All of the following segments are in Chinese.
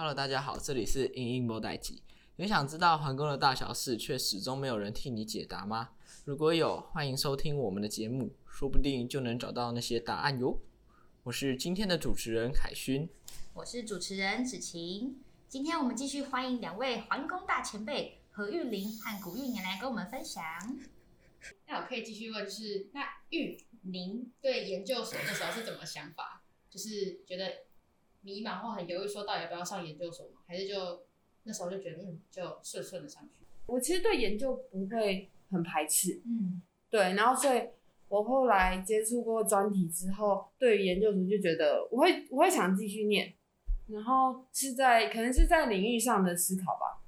Hello，大家好，这里是英英莫代机。有想知道皇宫的大小事，却始终没有人替你解答吗？如果有，欢迎收听我们的节目，说不定就能找到那些答案哟。我是今天的主持人凯勋，我是主持人子晴。今天我们继续欢迎两位皇宫大前辈何玉玲和古玉年来跟我们分享。那我可以继续问，就是那玉您对研究所那时候是怎么想法？就是觉得迷茫或很犹豫，说到底要不要上研究所吗？还是就那时候就觉得嗯，就顺顺的上去？我其实对研究不会很排斥，嗯，对。然后所以我后来接触过专题之后，对于研究所就觉得我会我会想继续念，然后是在可能是在领域上的思考吧。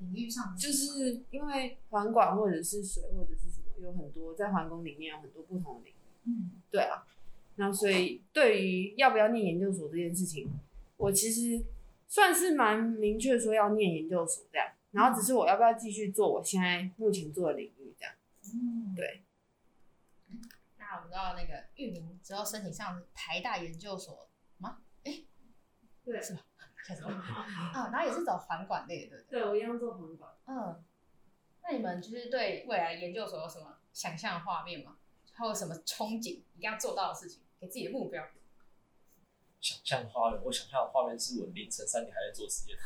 领域上就是因为环管或者是水或者是什么，有很多在环工里面有很多不同的领域。嗯，对啊。然后所以对于要不要念研究所这件事情，我其实算是蛮明确说要念研究所这样。然后只是我要不要继续做我现在目前做的领域这样。嗯，对。那我们知道那个玉明之后申请上台大研究所吗？哎，对，是吧？开始啊，然后也是走环管类的，对对，我一样做环管。嗯，那你们就是对未来研究所有什么想象的画面吗？还有什么憧憬一定要做到的事情，给自己的目标？想象画面，我想象的画面是我凌晨三 点还在做实验。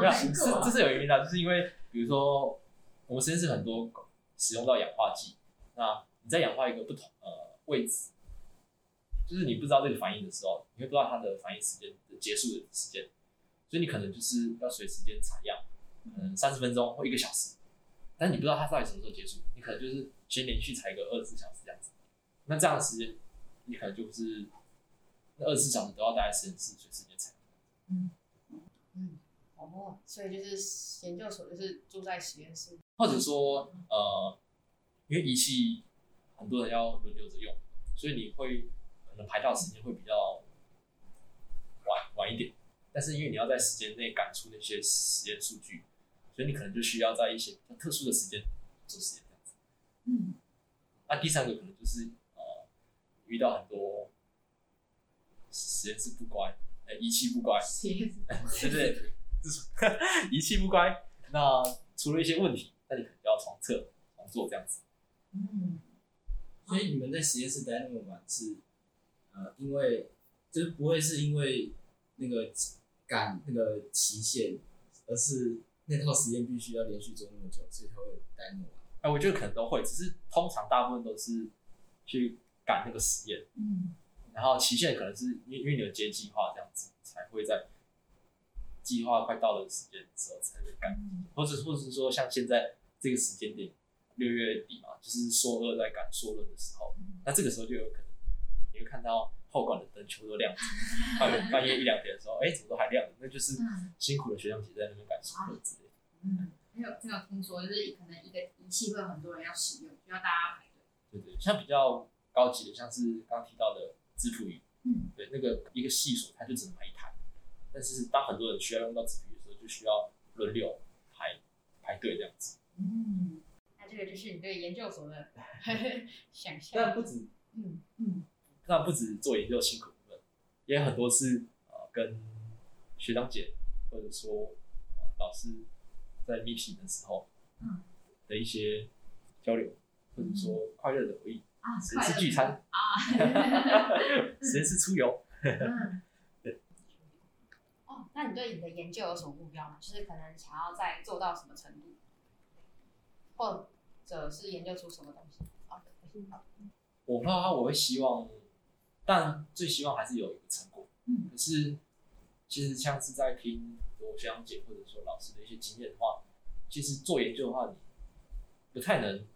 没有，是这是有原因的，就是因为比如说我们实验室很多使用到氧化剂，那你在氧化一个不同呃位置。就是你不知道这个反应的时候，你会不知道它的反应时间的结束的时间，所以你可能就是要随时间采样，嗯，三十分钟或一个小时，但是你不知道它到底什么时候结束，你可能就是先连续采个二十四小时那这样的时间，你可能就是那二十四小时都要待在实验室随时间采。嗯嗯哦，所以就是研究所就是住在实验室，或者说呃，因为仪器很多人要轮流着用，所以你会可能。排到时间会比较晚晚一点，但是因为你要在时间内赶出那些实验数据，所以你可能就需要在一些比较特殊的时间做实验这样子。嗯，那第三个可能就是呃遇到很多实验室不乖，哎、欸、仪器不乖，对不对？就是 仪器不乖，那出了一些问题，那你可能就要重测重做这样子。嗯，所以你们在实验室待那么晚是？呃，因为就是不会是因为那个赶那个期限，而是那套实验必须要连续做那么久，所以才会待那么晚。哎、呃，我觉得可能都会，只是通常大部分都是去赶那个实验，嗯，然后期限可能是因为因为你有接计划这样子，才会在计划快到的时间的时候才会赶，嗯、或者或者是说像现在这个时间点六月底嘛，就是硕二在赶硕论的时候，嗯、那这个时候就有可能。你会看到后馆的灯全部都亮着，半 夜半夜一两点的时候，哎、欸，怎么都还亮着？那就是辛苦的学长姐在那边赶硕论之类的。嗯，还有还有听说，就是可能一个仪器会有很多人要使用，需要大家排队。对，对对，像比较高级的，像是刚提到的质谱仪，嗯，对，那个一个系所它就只能买一台，但是当很多人需要用到质谱仪的时候，就需要轮流排排队这样子。嗯，那这个就是你对研究所的 想象。但不止，嗯嗯。那不止做研究辛苦的，也有很多是呃跟学长姐或者说、呃、老师在 meeting 的时候，嗯，的一些交流，或者说快乐的回忆啊，实验室聚餐啊，实验室出游，嗯，对。哦，那你对你的研究有什么目标吗？就是可能想要再做到什么程度，或者是研究出什么东西？好的，好。我怕，我会希望。但最希望还是有一个成果。嗯，可是其实像是在听我学长姐或者说老师的一些经验的话，其实做研究的话，你不太能，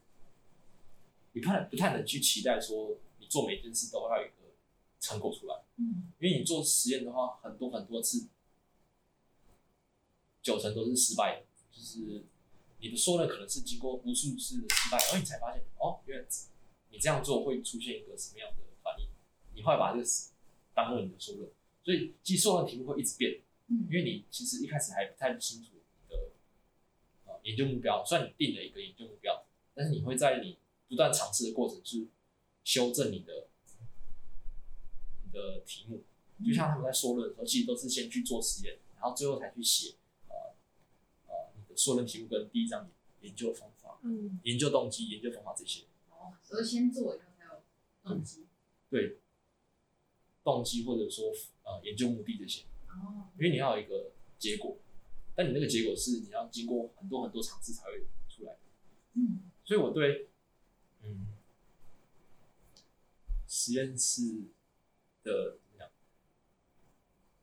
你不太不太能去期待说你做每件事都要有一个成果出来。嗯，因为你做实验的话，很多很多次，九成都是失败的。就是你的硕论可能是经过无数次的失败，然后你才发现哦，原来你这样做会出现一个什么样的反应。你会把这个当做你的硕论，所以其实硕论题目会一直变，嗯，因为你其实一开始还不太清楚你的呃研究目标，虽然你定了一个研究目标，但是你会在你不断尝试的过程是修正你的你的题目，就像他们在说论的时候，其实都是先去做实验，然后最后才去写呃呃你的说论题目跟第一章研究方法、嗯，研究动机、研究方法这些。哦，所以先做以后才有动机。对，动机或者说呃研究目的这些，哦，因为你要有一个结果，但你那个结果是你要经过很多很多尝试才会出来的。嗯，所以我对嗯实验室的怎么样？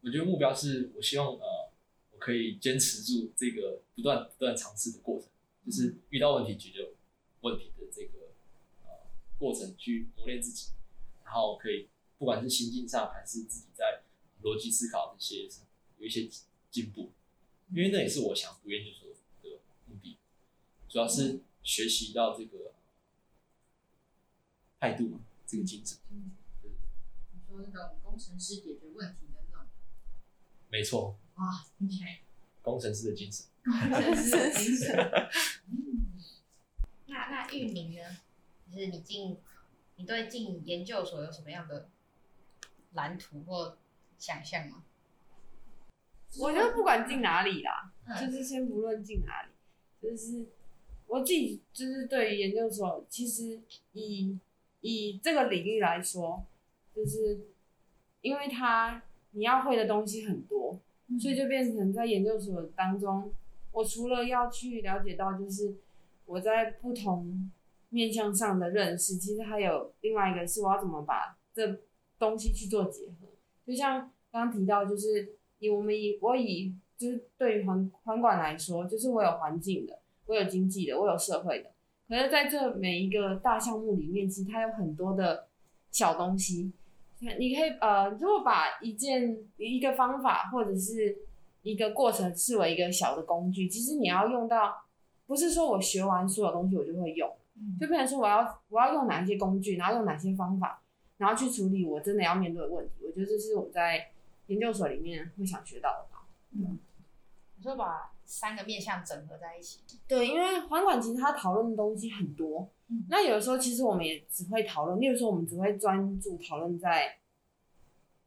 我觉得目标是我希望呃我可以坚持住这个不断不断尝试的过程，就是遇到问题解决问题的这个呃过程去磨练自己。然后可以，不管是心境上还是自己在逻辑思考这些，有一些进步。因为那也是我想读研究所的目的，主要是学习到这个态度嘛，这个精神。嗯，你说那种工程师解决问题的那种，没错，哇，听起来工程师的精神。工程师的精神。嗯，那那玉明呢？就是你进。你对进研究所有什么样的蓝图或想象吗？我觉得不管进哪里啦，嗯、就是先不论进哪里，就是我自己就是对于研究所，其实以以这个领域来说，就是因为它你要会的东西很多，嗯、所以就变成在研究所当中，我除了要去了解到，就是我在不同。面向上的认识，其实还有另外一个是我要怎么把这东西去做结合。就像刚刚提到，就是以我们以我以就是对于环环管来说，就是我有环境的，我有经济的，我有社会的。可是在这每一个大项目里面，其实它有很多的小东西。你可以呃，如果把一件一个方法或者是一个过程视为一个小的工具，其实你要用到，不是说我学完所有东西我就会用。就变成说我要我要用哪一些工具，然后用哪些方法，然后去处理我真的要面对的问题。我觉得这是我在研究所里面会想学到的吧。嗯，你说把三个面向整合在一起。对，因为环管其实它讨论的东西很多。嗯，那有的时候其实我们也只会讨论，例如说我们只会专注讨论在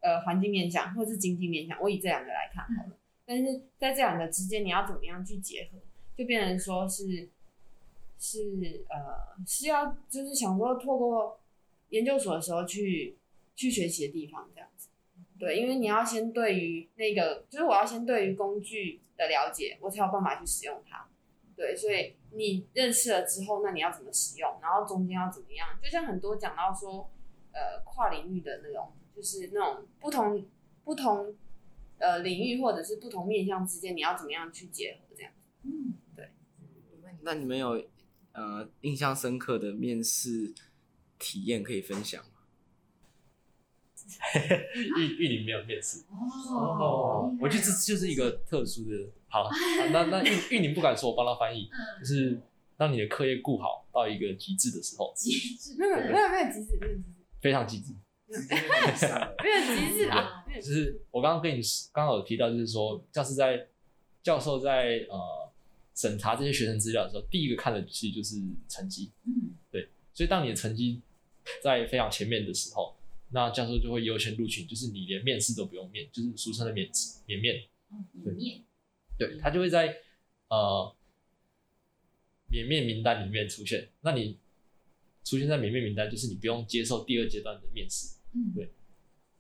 呃环境面向或是经济面向。我以这两个来看好了。嗯，但是在这两个之间，你要怎么样去结合，就变成说是。是呃，是要就是想说，透过研究所的时候去去学习的地方，这样子。对，因为你要先对于那个，就是我要先对于工具的了解，我才有办法去使用它。对，所以你认识了之后，那你要怎么使用？然后中间要怎么样？就像很多讲到说，呃，跨领域的那种，就是那种不同不同呃领域或者是不同面向之间，你要怎么样去结合这样子？嗯，对。那你们有？呃，印象深刻的面试体验可以分享吗？玉玉林没有面试。哦，我觉得这就是一个特殊的。好，那那玉玉林不敢说，我帮他翻译，就是当你的课业顾好到一个极致的时候，极致没有没有没有极致，没有极致，非常极致，没有极致啊，就是我刚刚跟你刚好有提到，就是说教师在教授在呃。审查这些学生资料的时候，第一个看的其实就是成绩。嗯，对，所以当你的成绩在非常前面的时候，那教授就会优先录取，就是你连面试都不用面，就是俗称的免免面。免面。对，他就会在呃免面名单里面出现。那你出现在免面名单，就是你不用接受第二阶段的面试。嗯，对。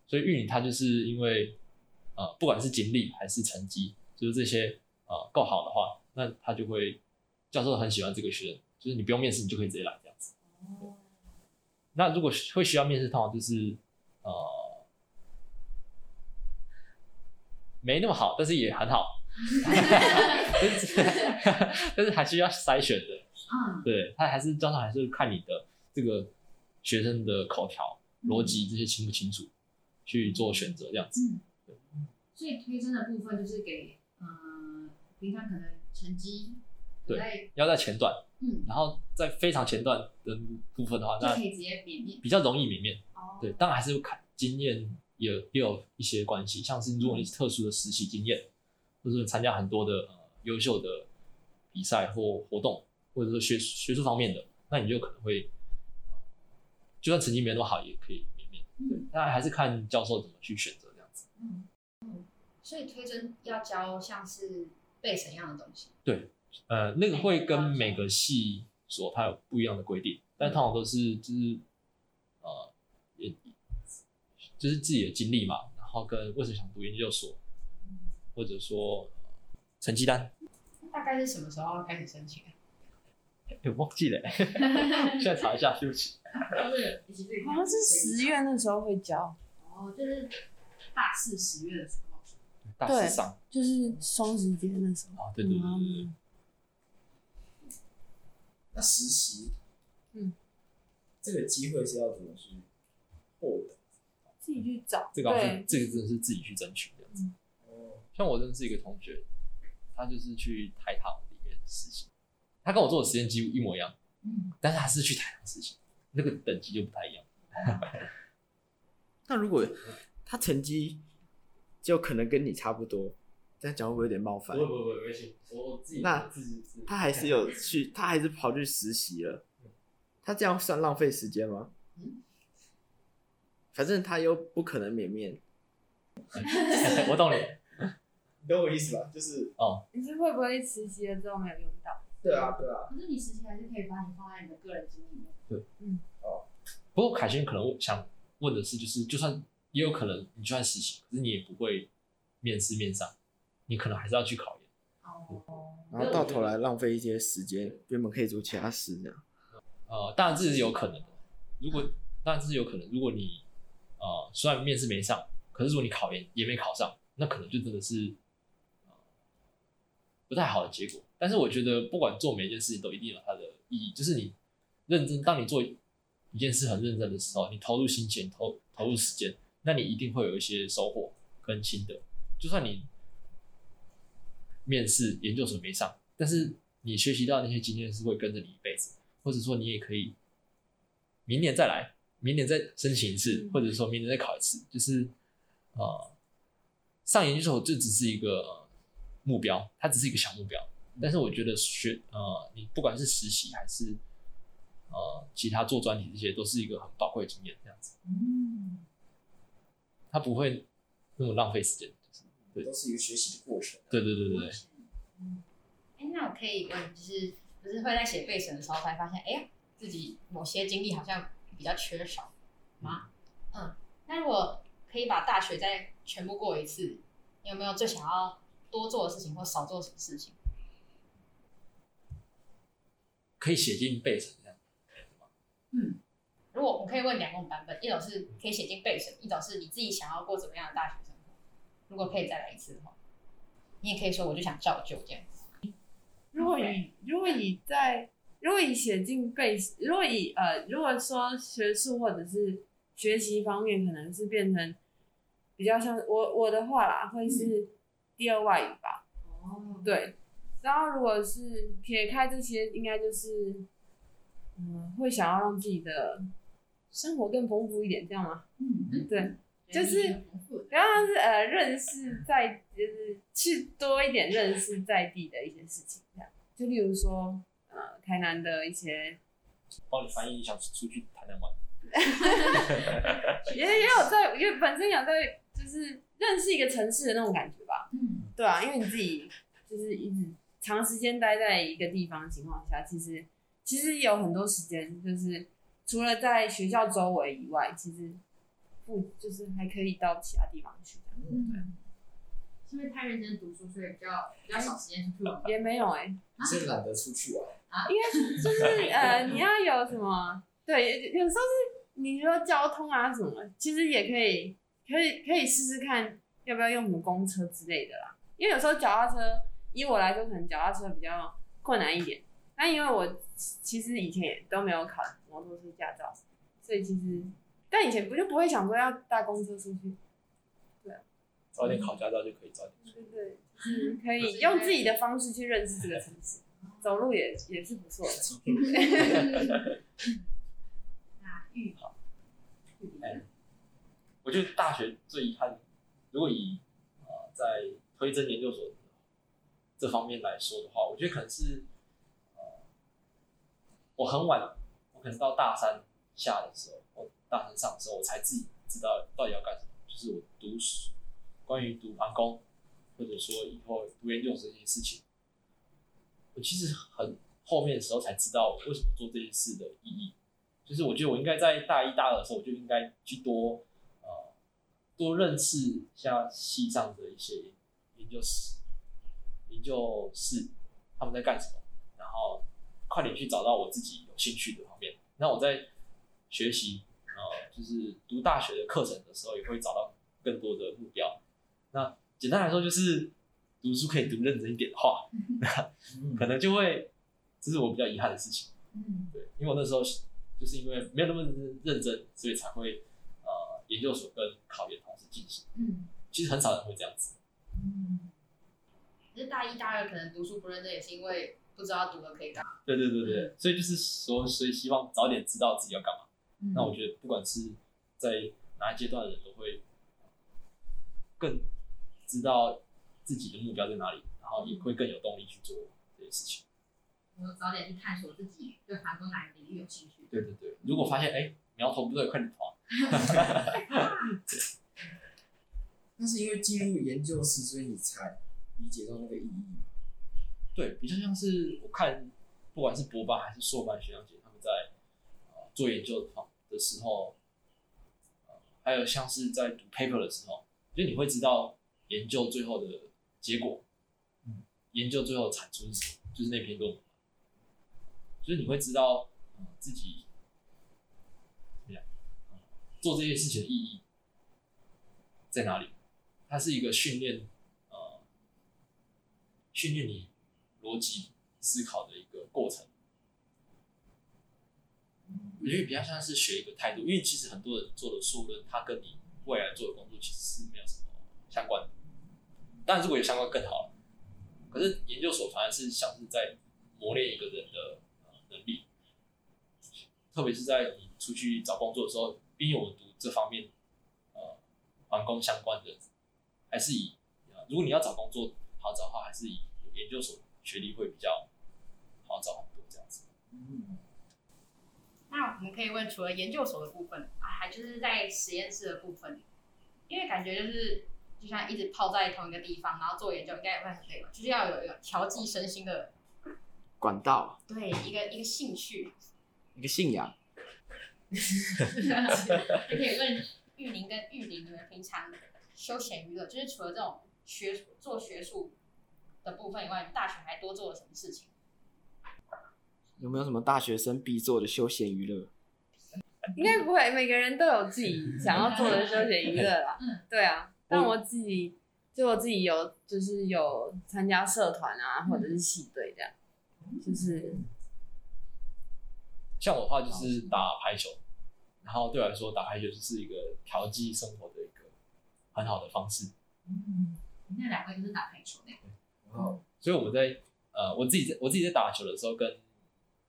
所以玉林他就是因为呃不管是经历还是成绩，就是这些呃够好的话。那他就会，教授很喜欢这个学生，就是你不用面试，你就可以直接来这样子。哦。那如果会需要面试，通常就是呃没那么好，但是也很好。但是但是还是要筛选的。嗯。对，他还是通常还是看你的这个学生的口条、逻辑这些清不清楚，去做选择这样子。嗯。对。所以推甄的部分就是给呃平常可能。成绩对，要在前段，嗯，然后在非常前段的部分的话，那可以直接免面，比较容易免面。哦，对，当然还是看经验也也有一些关系，像是如果你是特殊的实习经验，或者是参加很多的呃优秀的比赛或活动，或者说学学术方面的，那你就可能会，就算成绩没那么好，也可以免面。对，当然还是看教授怎么去选择这样子。嗯嗯，所以推甄要教像是背什么样的东西。呃，那个会跟每个系所它有不一样的规定，但通常都是就是呃，也就是自己的经历嘛，然后跟为什么想读研究所，或者说成绩单。大概是什么时候要开始申请啊？我忘记了，现在查一下，对不起。好像是十月那时候会交，哦，就是大四十月的时候。大四上就是双十节那时候。啊，对对对对对。那实习，嗯，这个机会是要怎么去获得？自己去找。这个是这个真的是自己去争取的。哦，像我认识一个同学，他就是去台糖里面实习，他跟我做的实验几乎一模一样，嗯，但是他是去台糖实习，那个等级就不太一样。那如果他成绩就可能跟你差不多，这样讲会不会有点冒犯？不不不，没关系，我自己那自己他还是有去，他还是跑去实习了，他这样算浪费时间吗？反正他又不可能免面，我懂你。你懂我意思吧？就是哦，你是会不会实习了之后没有用到？对啊对啊，可是你实习还是可以把你放在你的个人经历里面。不过凯旋可能想问的是，就是就算也有可能你就算实习，可是你也不会面试面上，你可能还是要去考研。哦，然后到头来浪费一些时间，原本可以做其他事这样。呃，当然这是有可能的。如果当然这是有可能，如果你呃虽然面试没上，可是如果你考研也没考上，那可能就真的是、呃、不太好的结果。但是我觉得不管做每一件事情都一定有它的意义，就是你认真，当你做一件事很认真的时候，你投入心情，投投入时间，那你一定会有一些收获跟心得。就算你面试研究所没上，但是你学习到那些经验是会跟着你一辈子，或者说你也可以明年再来，明年再申请一次，或者说明年再考一次，就是呃上研究所这只是一个目标，它只是一个小目标。但是我觉得学呃你不管是实习还是呃其他做专题这些，都是一个很宝贵的经验，这样子。嗯，它不会那么浪费时间。对都是一个学习的过程。对对对对对。嗯，哎，那我可以问，就是不是会在写备审的时候才发现，哎呀，自己某些经历好像比较缺少吗？嗯，那如果可以把大学再全部过一次，你有没有最想要多做的事情，或少做什么事情？可以写进备审这样。嗯，如果我可以问两种版本，一种是可以写进备审，一种是你自己想要过怎么样的大学生活。如果可以再来一次的话，你也可以说我就想照旧这样子。如果你如果你在如果你写进背，如果以呃如果说学术或者是学习方面，可能是变成比较像我我的话啦，会是第二外语吧。哦，对。然后如果是撇开这些，应该就是嗯会想要让自己的生活更丰富一点，这样吗？嗯，对。就是，然后是呃，认识在，就是去多一点认识在地的一些事情，这样。就例如说，呃，台南的一些，帮你翻译，一下出去台南玩，也 也有在，因为本身有在，就是认识一个城市的那种感觉吧。嗯，对啊，因为你自己就是一直长时间待在一个地方的情况下，其实其实有很多时间，就是除了在学校周围以外，其实。不，就是还可以到其他地方去。嗯，是因为太认真读书，所以比较比较少时间出去玩。也没有哎、欸，是懒得出去玩啊？因为就是呃，你要有什么？对，有时候是你说交通啊什么，其实也可以，可以可以试试看要不要用什么公车之类的啦。因为有时候脚踏车，以我来说，可能脚踏车比较困难一点。那因为我其实以前也都没有考摩托车驾照，所以其实。但以前不就不会想说要搭公车出去，对啊，早点考驾照就可以早点出去。对对，嗯，可以用自己的方式去认识这个城市，走路也也是不错的。那玉好，我觉得大学最遗憾，如果以呃在推甄研究所这方面来说的话，我觉得可能是呃我很晚，我可能到大三下的时候。大三上的时候，我才自己知道到底要干什么。就是我读书，关于读航工，或者说以后读研究所这件事情，我其实很后面的时候才知道为什么做这件事的意义。就是我觉得我应该在大一大二的时候，我就应该去多呃多认识像系上的一些研究室、研究室他们在干什么，然后快点去找到我自己有兴趣的方面。那我在学习呃就是读大学的课程的时候，也会找到更多的目标。那简单来说，就是读书可以读认真一点的话，那可能就会这是我比较遗憾的事情。嗯，对，因为我那时候。就是因为没有那么认真，所以才会呃研究所跟考研同时进行。嗯，其实很少人会这样子。嗯，就是大一、大二可能读书不认真，也是因为不知道读了可以干嘛。对对对对，所以就是说，所以希望早点知道自己要干嘛。嗯，那我觉得不管是在哪一阶段的人都会更知道自己的目标在哪里，然后也会更有动力去做这些事情。我早点去探索自己对韩国哪个领域有兴趣。对对对，如果发现哎苗头不对，快点跑。那是因为进入研究室，所以你才理解到那个意义。对，比较像是我看，不管是博班还是硕班学长姐，他们在、呃、做研究的的时候、还有像是在读 paper 的时候，就你会知道研究最后的结果，嗯，研究最后产出是什么，就是那篇论文。就是你会知道，呃、自己怎样、做这些事情的意义在哪里。它是一个训练，呃，训练你逻辑思考的一个过程。我觉得比较像是学一个态度，因为其实很多人做的数论，它跟你未来做的工作其实是没有什么相关的。当然，如果有相关更好。可是研究所反而是像是在磨练一个人的。能力，特别是在你出去找工作的时候，毕竟我读这方面，呃，环工相关的，还是以，如果你要找工作好找的话，还是以研究所学历会比较好找很多这样子。嗯，那我们可以问，除了研究所的部分啊，还就是在实验室的部分，因为感觉就是就像一直泡在同一个地方，然后做研究，应该也会很累吧？就是要有一个调剂身心的。管道，对，一个一个兴趣，一个信仰。就可以问玉林跟玉林，你们平常休闲娱乐，就是除了这种学做学术的部分以外，大学还多做了什么事情？有没有什么大学生必做的休闲娱乐？应该不会，每个人都有自己想要做的休闲娱乐啦。嗯，对啊，但我自己就我自己有，就是有参加社团啊，或者是系队这样。就是像我的话，就是打排球，然后对我来说，打排球就是一个调剂生活的一个很好的方式。嗯，那两位就是打排球的。然后，所以我们在呃，我自己在我自己在打球的时候，跟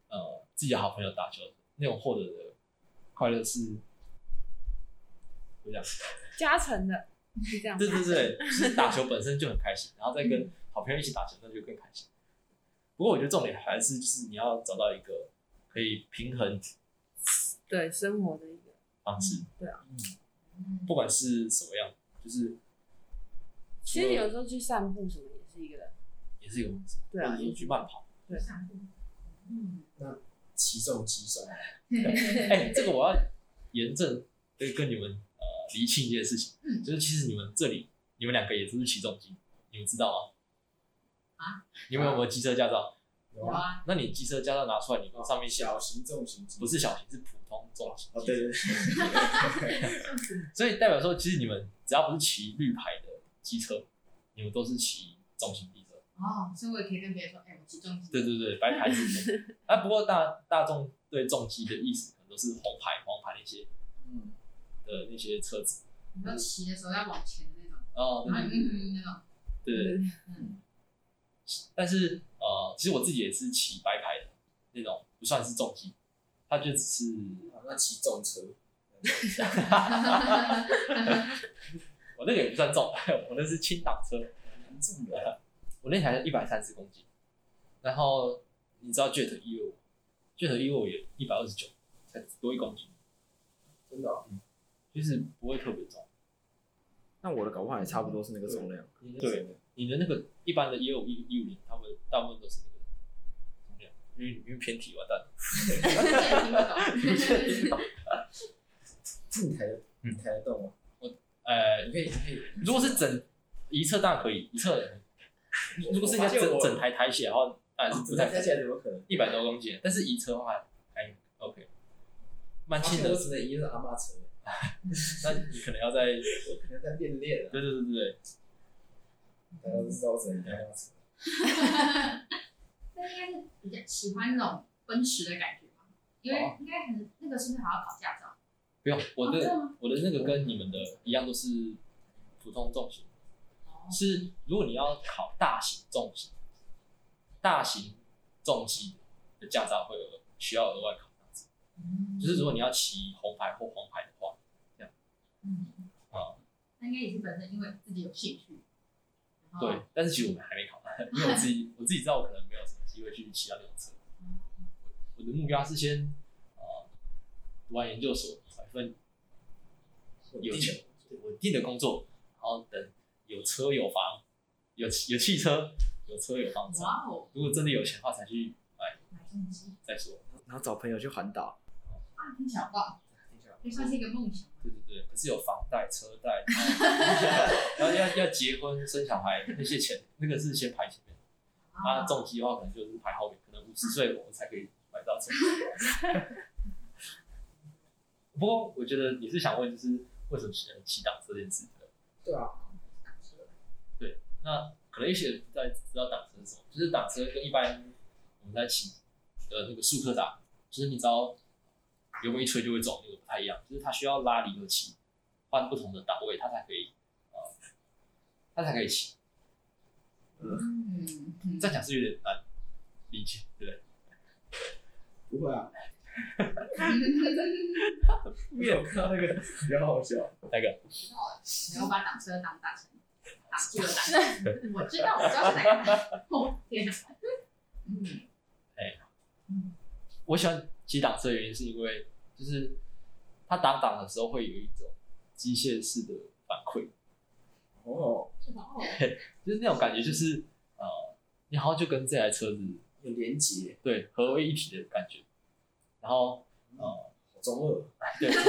呃自己的好朋友打球，那种获得的快乐是怎么样？加成的，是这样。对对对，就是 打球本身就很开心，然后再跟好朋友一起打球，那就更开心。不过我觉得重点还是就是你要找到一个可以平衡对生活的一个方式。对啊，嗯，不管是什么样，就是其实有时候去散步什么也是一个，也是一个方式。对啊，也去慢跑。对，散步。嗯，那骑重机算？哎，这个我要严正跟跟你们呃厘清一件事情，就是其实你们这里你们两个也都是骑重机，你们知道吗？啊，你们有没有机车驾照？有啊。那你机车驾照拿出来，你放上面写小型重型，不是小型，是普通重型。哦，对对对。所以代表说，其实你们只要不是骑绿牌的机车，你们都是骑重型机车。哦，所以我也可以跟别人说，哎，我骑重机。对对对，白牌是。啊，不过大大众对重机的意思，可能都是红牌、黄牌那些，嗯，的那些车子。你说骑的时候要往前的那种。哦，对对对，那种。对对。嗯。但是呃，其实我自己也是骑白牌的那种，不算是重机，它就只是那骑重车。我那个也不算重，我那是轻档车，重的。我那台一百三十公斤，然后你知道 Jet 一二五，Jet 一二五也一百二十九，才多一公斤，真的、哦，嗯，其实不会特别重。那我的搞不好也差不多是那个重量。对，你的那个一般的也有一一五零，他们大部分都是那个重量，因为因为偏题完蛋 你抬得，你抬得动吗？我呃你，可以，你可以。如果是整一侧当然可以，一侧 如果是人家整整台抬起来的话，当然是不太抬起来怎么可能？一百多公斤，但是移车的话还 OK，蛮轻的。我只能移那阿妈车，那你可能要在，我可能在练练啊。对对对对，大家都知道我只能移阿妈车。那应该是比较喜欢那种奔驰的感觉吧？因为应该很那个是不是还要考驾照？不用，我的、我的那个跟你们的一样，都是普通重型。是如果你要考大型重型，大型重机的驾照会有需要额外考。嗯就是如果你要骑红牌或黄牌的话，这样嗯，啊、那应该也是本身因为自己有兴趣。对，但是其实我们还没考，因为我自己 我自己知道我可能没有什么机会去骑到那种车。我的目标是先呃读完研究所，找一份有钱稳定的工作，然后等有车有房，有有汽车，有车有房子。哇哦，如果真的有钱的话，才去买买重机再说。然后找朋友去环岛，啊，听起来好棒，听起来也算是一个梦想。对对对，可是有房贷、车贷，然后要要结婚、生小孩那些钱，那个是先排前面。啊，重机的话可能就是排后面，可能五十 岁我们才可以买到车。不过我觉得你是想问，就是为什么喜欢骑挡车这件事？对啊，对，那可能一些人不太知道挡车是什么，就是挡车跟一般我们在骑的那个速克达，就是你只要油门一吹就会走，那个不太一样，就是它需要拉离合器，换不同的档位，它才可以呃，它才可以骑。嗯，嗯这样讲是有点难理解，对不对？不会啊。没有看到那个比较好笑。那个没有把挡车当大车，挡住了挡车。我知道，我知道是哪个天哪！嗯，我喜欢骑挡车的原因是因为，就是他挡挡的时候会有一种机械式的反馈，哦，就是那种感觉，就是呃，你好像就跟这台车子有连接，对合为一体的感觉，然后呃，中二，对，中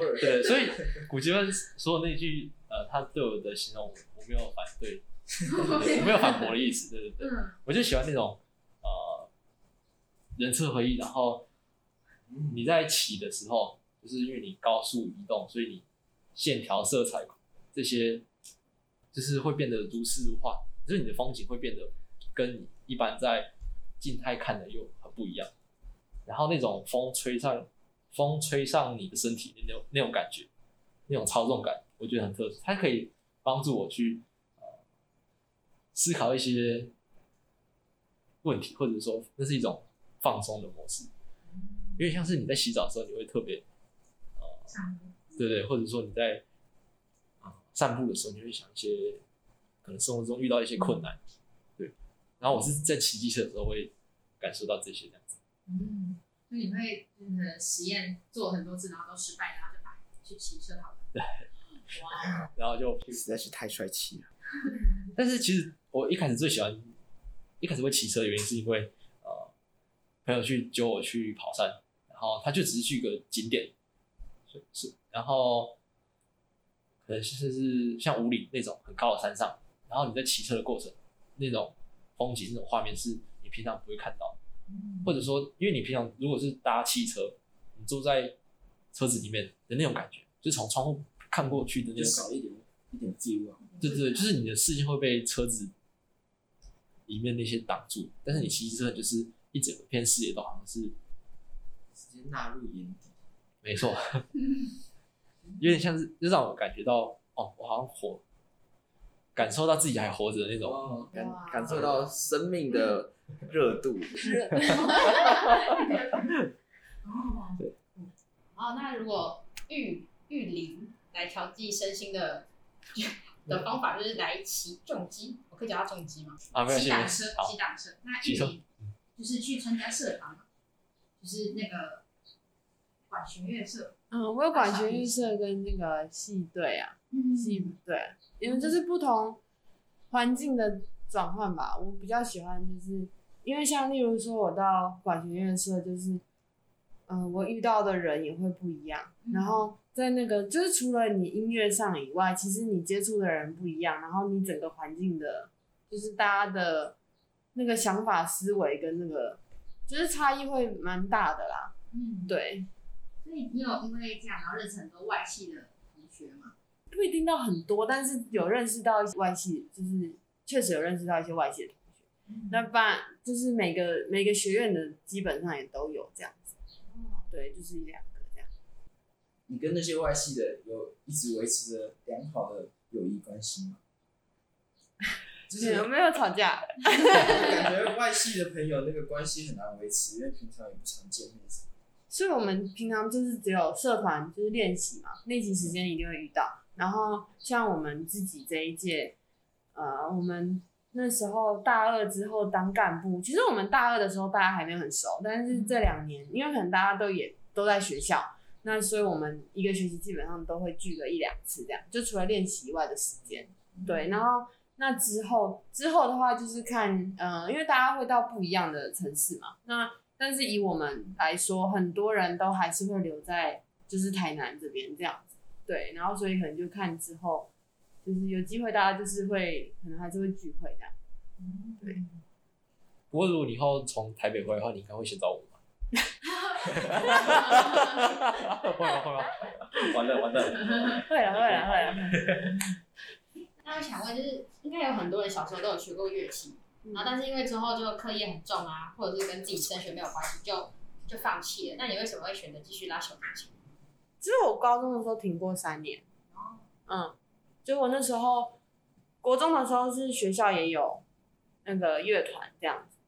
二。对，所以古杰芬说的那句呃，他对我的形容我我没有反对，对 我没有反驳的意思，对对对，嗯，我就喜欢那种呃人车合一，然后你在骑的时候，就是因为你高速移动，所以你线条、色彩这些就是会变得如诗如画，就是你的风景会变得跟你一般在静态看的又很不一样。然后那种风吹上，风吹上你的身体的那种那种感觉，那种操纵感，我觉得很特殊。它可以帮助我去呃思考一些问题，或者说那是一种放松的模式，有点像是你在洗澡的时候，你会特别呃，对对，或者说你在啊、呃、散步的时候，你会想一些可能生活中遇到一些困难，对。然后我是在骑机车的时候会感受到这些这样子。嗯，所以你会就是实验做很多次，然后都失败，然后就把去骑车好了。对。哇，然后就实在是太帅气了。但是其实我一开始最喜欢，一开始会骑车的原因是因为呃，朋友去揪我去跑山，然后他就只是去一个景点，是是，然后可能是是像五岭那种很高的山上，然后你在骑车的过程，那种风景、那种画面是你平常不会看到的，或者说，因为你平常如果是搭汽车，你坐在车子里面的那种感觉，就从窗户看过去的那就种少一点一点记录啊。对对对，就是你的视线会被车子里面那些挡住，但是你骑车就是一整个片视野都好像是直接纳入眼底。没错，有点像是就让我感觉到哦，我好像活，感受到自己还活着的那种。哦，感哇感受到生命的热度。哦，对哦，那如果玉玉林来调剂身心的 的方法，就是来骑重机，我可以叫它重机吗？啊，没有车，骑，挡车。那一起就是去参加社团嘛，就是那个管弦乐社，嗯，我有管弦乐社跟那个系队啊，嗯系队，因为就是不同环境的转换吧。我比较喜欢就是，因为像例如说，我到管弦乐社，就是，嗯、呃，我遇到的人也会不一样。嗯然后在那个就是除了你音乐上以外，其实你接触的人不一样，然后你整个环境的，就是大家的那个想法、思维跟那个，就是差异会蛮大的啦。嗯，对。所以你有因为这样然后认识很多外系的同学吗？不一定到很多，但是有认识到一些外系，就是确实有认识到一些外系的同学。嗯那不然就是每个每个学院的基本上也都有这样对，就是一两个这样。你跟那些外系的有一直维持着良好的友谊关系吗？就是有没有吵架？感觉外系的朋友那个关系很难维持，因为平常也不常见面。所以我们平常就是只有社团就是练习嘛，练习时间一定会遇到。然后像我们自己这一届，呃，我们那时候大二之后当干部，其实我们大二的时候大家还没有很熟，但是这两年因为可能大家都也都在学校，那所以我们一个学期基本上都会聚个一两次这样，就除了练习以外的时间。对，然后那之后之后的话就是看，呃，因为大家会到不一样的城市嘛，那但是以我们来说，很多人都还是会留在就是台南这边这样子，对，然后所以可能就看之后，就是有机会大家就是会可能还是会聚会这样。对。不过如果你以后从台北回来的话，你应该会先找我吧？会吗？会吗？完了完了！会了会了会了。那我想问，就是应该有很多人小时候都有学过乐器，然后但是因为之后就课业很重啊，或者是跟自己升学没有关系，就就放弃了。那你为什么会选择继续拉小提琴？其实我高中的时候停过三年，嗯，就我那时候国中的时候是学校也有那个乐团这样子，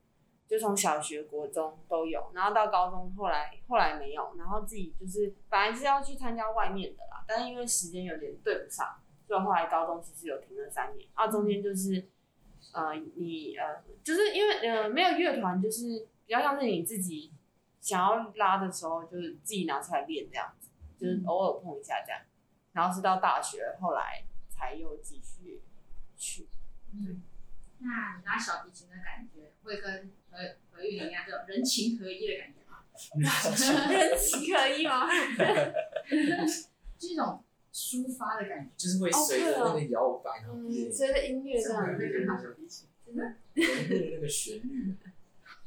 就从小学、国中都有，然后到高中后来后来没有，然后自己就是本来是要去参加外面的啦，但是因为时间有点对不上，所以后来高中其实有停了三年，啊，中间就是呃你呃就是因为呃没有乐团，就是比较像是你自己想要拉的时候，就是自己拿出来练这样子。就是偶尔碰一下这样，然后是到大学后来才有继续去。嗯，那你拉小提琴的感觉会跟何何玉玲一样，这种人情合一的感觉吗？人情合一吗？是一种抒发的感觉。就是会随着那个摇摆，然后嗯，也随着音乐这样子。会跟拉小提琴，融入那个旋律。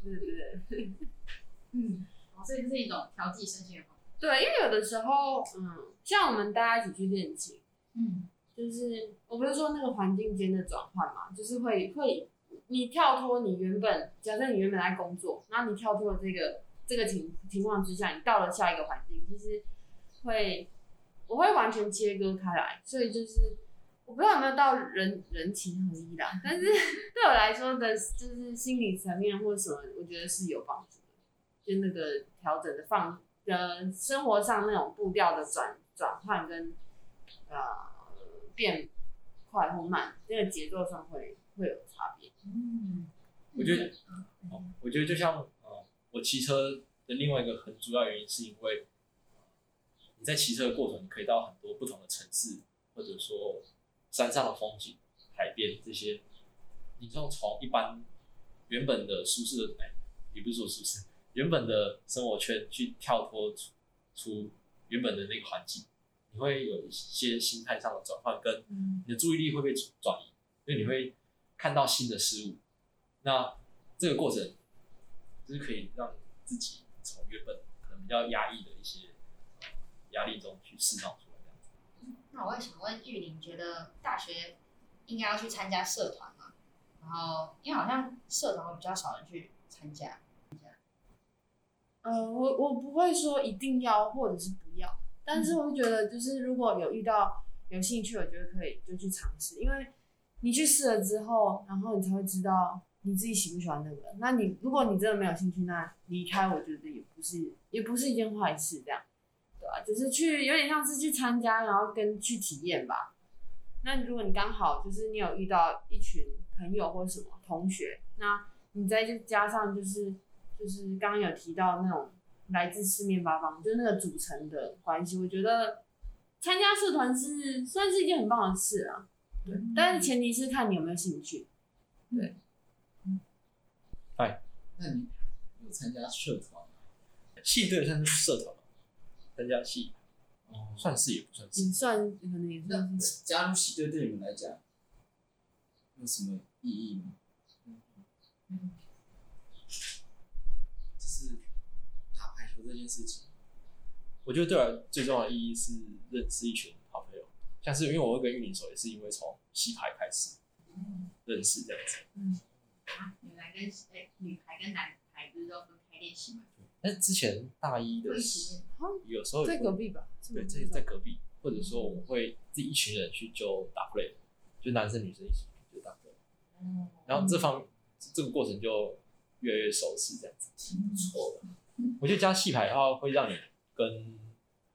对对对。嗯，哦，所以这是一种调剂身心的方法。对，因为有的时候，嗯，像我们大家一起去练琴，嗯，就是我不是说那个环境间的转换嘛，就是会会你跳脱你原本，假设你原本在工作，然后你跳脱了这个这个情情况之下，你到了下一个环境，其实会我会完全切割开来，所以就是我不知道有没有到人人情合一啦，但是对我来说的，就是心理层面或什么，我觉得是有帮助的，就那个调整的放。呃，生活上那种步调的转转换跟呃变快或慢，这个节奏上会会有差别。嗯，我觉得，哦，我觉得就像呃，我骑车的另外一个很主要原因，是因为你在骑车的过程，你可以到很多不同的城市，或者说山上的风景、海边这些，你就从一般原本的舒适的，哎，也不是说舒适。原本的生活圈去跳脱出出原本的那个环境，你会有一些心态上的转换，跟你的注意力会被转移，因为你会看到新的事物。那这个过程就是可以让自己从原本可能比较压抑的一些压力中去释放出来。这样子。那我也想问玉玲，觉得大学应该要去参加社团吗？然后因为好像社团会比较少人去参加。呃，我我不会说一定要或者是不要，但是我会觉得就是如果有遇到有兴趣，我觉得可以就去尝试，因为你去试了之后，然后你才会知道你自己喜不喜欢那个。那你如果你真的没有兴趣，那离开我觉得也不是也不是一件坏事，这样，对吧？就是去有点像是去参加，然后跟去体验吧。那如果你刚好就是你有遇到一群朋友或什么同学，那你再就加上就是。就是刚刚有提到那种来自四面八方，就是那个组成的关系。我觉得参加社团是算是一件很棒的事啊，对，但是前提是看你有没有兴趣。对，哎，那你有参加社团吗？系队算是社团吗？参加系，哦，算是也不算是你。算可能也算是加入系队对你们来讲有什么意义吗？就是打排球这件事情，我觉得对我最重要的意义是认识一群好朋友，像是因为我会跟玉林熟，也是因为从系排开始认识这样子嗯。女孩跟哎女排跟男排不是都分开练习吗？但是之前大一的时候。有时候在隔壁吧？对，这在隔壁，或者说我们会自己一群人去就打 play，就男生女生一起去就打 play，哦然后这方这个过程就越来越熟悉，这样子挺不错的。我觉得加戏排的话，会让你跟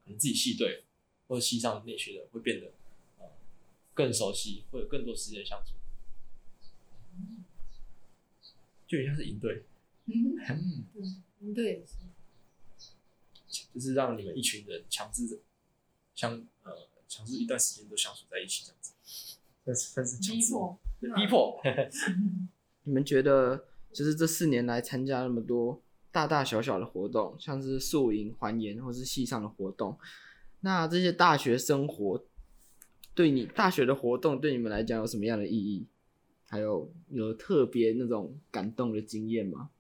可能自己戏队或者系上那些人会变得呃更熟悉，会有更多时间相处，就很像是营队，嗯，嗯，对，就是让你们一群人强制相呃强制一段时间都相处在一起这样子，但是但是强制逼迫。逼迫。你们觉得，就是这四年来参加那么多大大小小的活动，像是宿营、环研或是系上的活动，那这些大学生活对你大学的活动对你们来讲有什么样的意义？还有有特别那种感动的经验吗？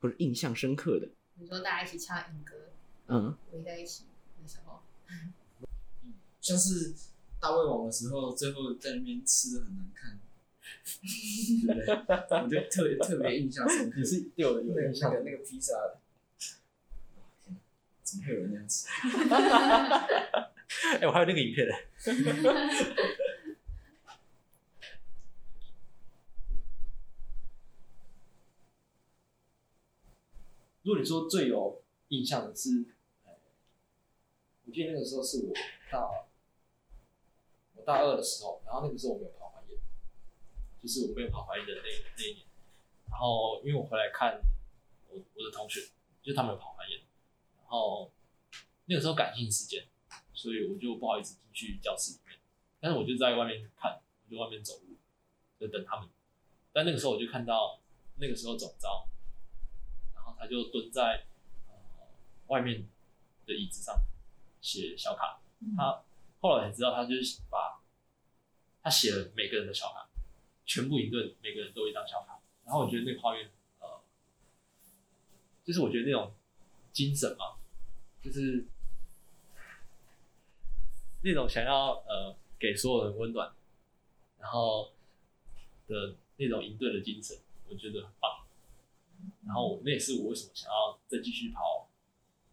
或者印象深刻的？比如说大家一起唱影歌，嗯，围在一起那时候，像是大胃王的时候，最后在那边吃的很难看？我就特别特别印象深刻。你是有有印象那个那个披萨，怎么会有人那样吃？哎、我还有那个影片呢。如果你说最有印象的是，呃我记得那个时候是我大我大二的时候，然后那个时候我没有就是我没有跑环演的那那一年。然后因为我回来看我我的同学，就是他们有跑环演，然后那个时候感性时间。所以我就不好意思进去教室里面，但是我就在外面看，我就外面走路，就等他们。但那个时候我就看到，那个时候总召，然后他就蹲在呃外面的椅子上写小卡。他后来才知道，他就是把他写了每个人的小卡，全部赢盾每个人都有一张小卡。然后我觉得那个画面，呃，就是我觉得那种精神嘛，就是。那种想要呃给所有人温暖，然后的那种赢盾的精神，我觉得很棒。然后那也是我为什么想要再继续跑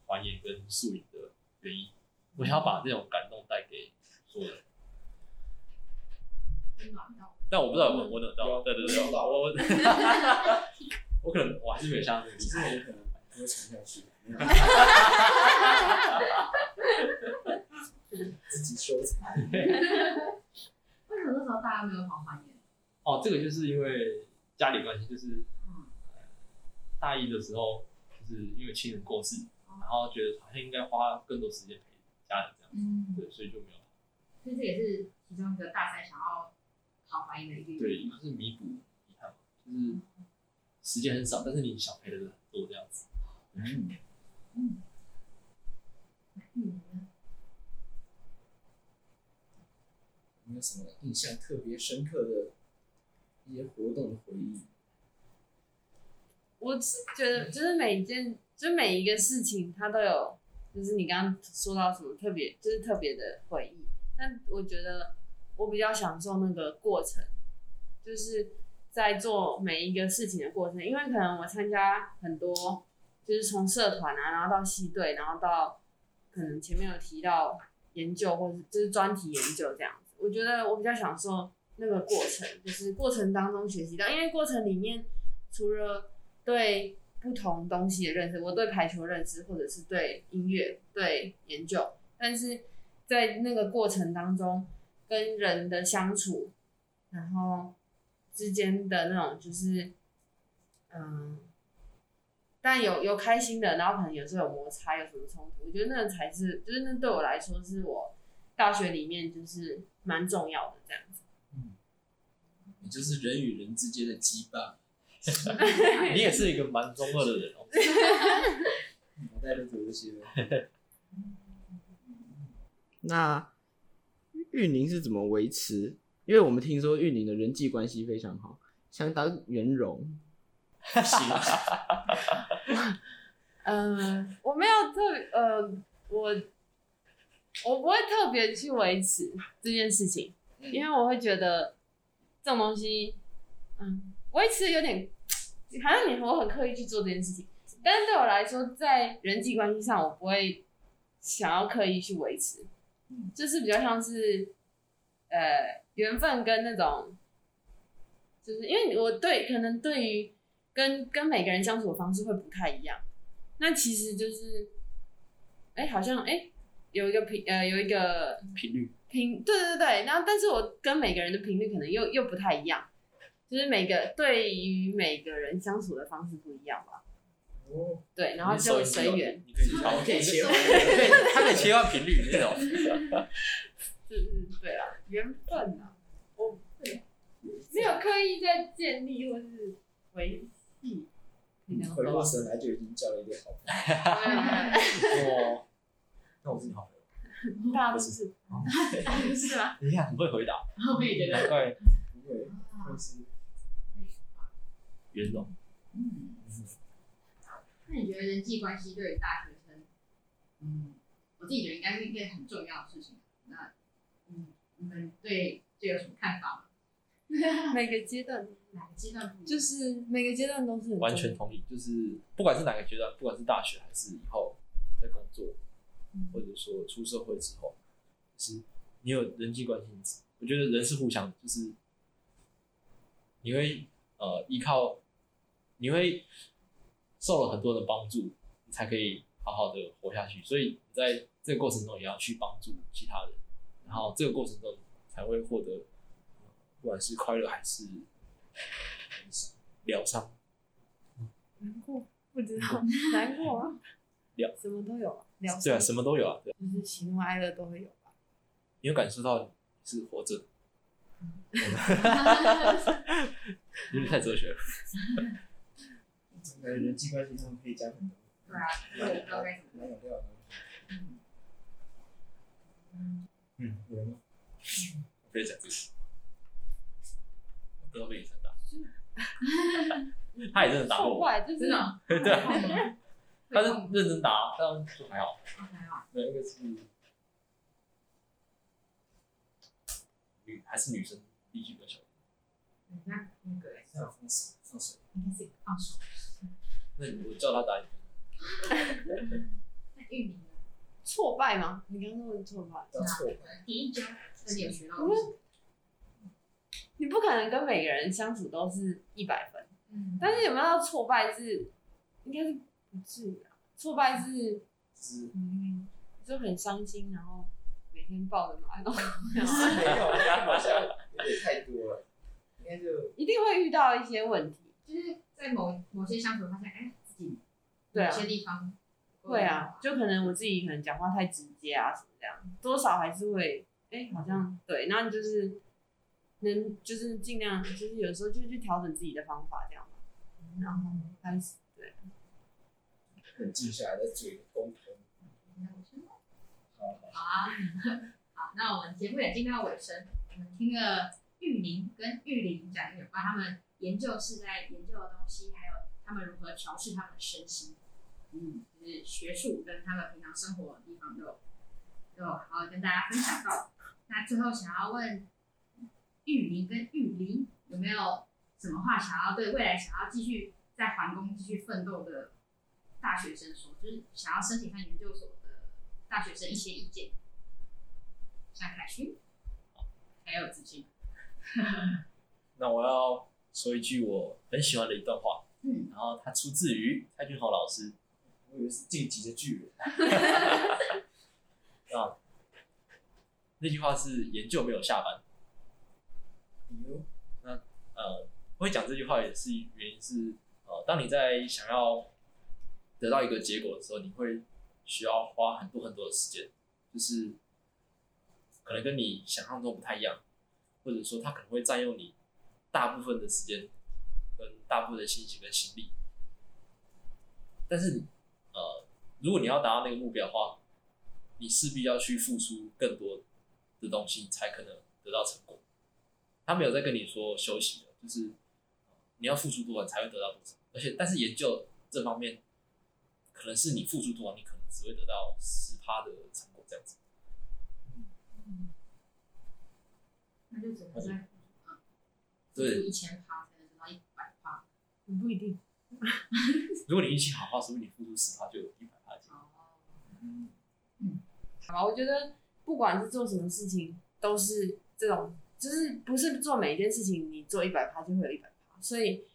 环野跟宿影的原因。我想要把这种感动带给所有人。但我不知道有没有温暖到，对对对，我我 我可能我还是没有像那个其实厉害。我可能不会传下去。自己收藏。为什么那时候大家没有跑环演？哦，这个就是因为家里关系，就是大一的时候，就是因为亲人过世，然后觉得好像应该花更多时间陪家人这样子，嗯，对，所以就没有。所以这也是其中一个大三想要对，原因嘛。就是弥补遗憾嘛，就是时间很少，但是你想陪的人很多这样子。嗯，嗯，有没有什么印象特别深刻的一些活动的回忆？我是觉得，就是每一件，就是每一个事情，它都有，就是你刚刚说到什么特别，就是特别的回忆。但我觉得我比较享受那个过程，就是在做每一个事情的过程。因为可能我参加很多，就是从社团啊，然后到系队，然后到可能前面有提到研究，或者就是专题研究这样子。我觉得我比较享受那个过程，就是过程当中学习到，因为过程里面除了对不同东西的认识，我对排球认识，或者是对音乐、对研究，但是在那个过程当中，跟人的相处，然后之间的那种就是嗯，但有有开心的，然后可能有时候有摩擦，有什么冲突，我觉得那才是，就是那对我来说是我大学里面就是蛮重要的这样子。也就是人与人之间的羁绊。你也是一个蛮中二的人哦。脑袋都读这些了。那玉宁是怎么维持？因为我们听说玉宁的人际关系非常好，相当圆融。行 嗯，我没有特呃，我我不会特别去维持这件事情，因为我会觉得这种东西，嗯，维持有点好像你我很刻意去做这件事情，但是对我来说，在人际关系上，我不会想要刻意去维持，就是比较像是呃缘分跟那种，就是因为我对可能对于跟跟每个人相处的方式会不太一样。那其实就是，哎、欸，好像哎、欸，有一个频呃，有一个频率频，对对对，然后但是我跟每个人的频率可能又又不太一样，就是每个对于每个人相处的方式不一样吧。哦，对，然后就随缘，你可以好，可以切换，可以，他可以切换频率那种。就是对啦，缘分啊，我对没有刻意在建立或是维系。回过神来就已经交了一个好朋友。哇，那我是你好朋友，大家都是，是。吗？你看很会回答，我也觉得，对，不会，都是。圆融。嗯，那你觉得人际关系对于大学生，嗯，我自己觉得应该是一件很重要的事情。那，嗯，你们对这有什么看法吗？每个阶段，哪个阶段就是每个阶段都是完全同意，就是不管是哪个阶段，不管是大学还是以后在工作，嗯、或者说出社会之后，就是你有人际关系，我觉得人是互相的，就是你会呃依靠，你会受了很多的帮助，你才可以好好的活下去。所以你在这个过程中也要去帮助其他人，然后这个过程中才会获得。不管是快乐还是疗伤，难过不知道 难过啊，疗什么都有啊，疗对啊，什么都有啊，对，就是喜怒哀乐都会有吧。你有感受到你是活着，有点太哲学了。整个人际关系上可以讲很多，对啊，对，大概蛮有料的。嗯，嗯有人吗？可以讲这些。都被你承担，他也认真打我，真的，对，他是认真打，但就还好，还好，对，那个是女还是女生，力气比较小，那那个放手，放手，应该是放手，那我叫他打一个，那玉米呢？挫败吗？你刚刚说的挫败，叫挫败，第一招，那你有学到你不可能跟每个人相处都是一百分，嗯，但是有没有到挫败是，应该是不至于啊。挫败是，是，嗯，就很伤心，然后每天抱着马桶，没有，好像有点太多了，应该就一定会遇到一些问题，就是在某某些相处发现，哎，自己对啊，有些地方会啊，就可能我自己可能讲话太直接啊，什么这样，多少还是会，哎，好像对，那你就是。能就是尽量，就是有时候就去调整自己的方法，这样嘛。然后开始对，很静下来再做一个沟通。好，好啊，好，那我们节目也进到尾声，我们听了玉宁跟玉林讲有关他们研究室在研究的东西，还有他们如何调试他们的身心，嗯，就是学术跟他们平常生活的地方都有都好好跟大家分享到。那最后想要问。玉林跟玉林有没有什么话想要对未来想要继续在环工继续奋斗的大学生说？就是想要申请上研究所的大学生一些意见。像凯勋，还有子金。那我要说一句我很喜欢的一段话，嗯，然后它出自于蔡俊豪老师，我以为是晋级的巨人。啊，那句话是研究没有下班。那呃，会讲这句话也是原因是呃，呃，当你在想要得到一个结果的时候，你会需要花很多很多的时间，就是可能跟你想象中不太一样，或者说它可能会占用你大部分的时间跟大部分的心情跟心力。但是，呃，如果你要达到那个目标的话，你势必要去付出更多的东西，才可能得到成果。他没有在跟你说休息的，就是你要付出多少才会得到多少。而且，但是研究这方面，可能是你付出多少，你可能只会得到十趴的成果这样子。那就只能在对一千趴才能得到一百趴。不一定。如果你运气好的话，说不定你付出十趴就有一百趴。哦，好吧，我觉得不管是做什么事情，都是这种，就是不是做每一件事情你做一百趴就会有一百趴，所以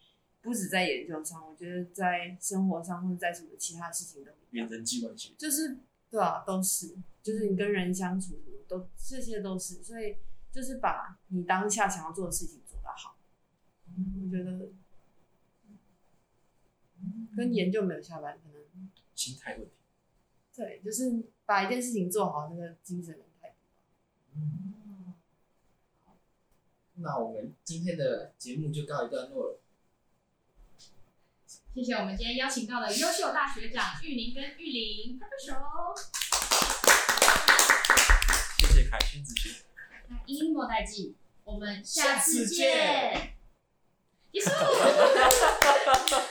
不止在研究上，我觉得在生活上或者在什么其他事情都一样，人际关系就是对啊，都是，就是你跟人相处都这些都是，所以就是把你当下想要做的事情我觉得跟研究没有下班可能。心态问题。对，就是把一件事情做好，那个精神态度。嗯，那我们今天的节目就告一段落了。谢谢我们今天邀请到的优秀大学长玉玲跟玉玲，拍拍手。谢谢凯勋子群。那英英莫代记，我们下次下次见 Isso!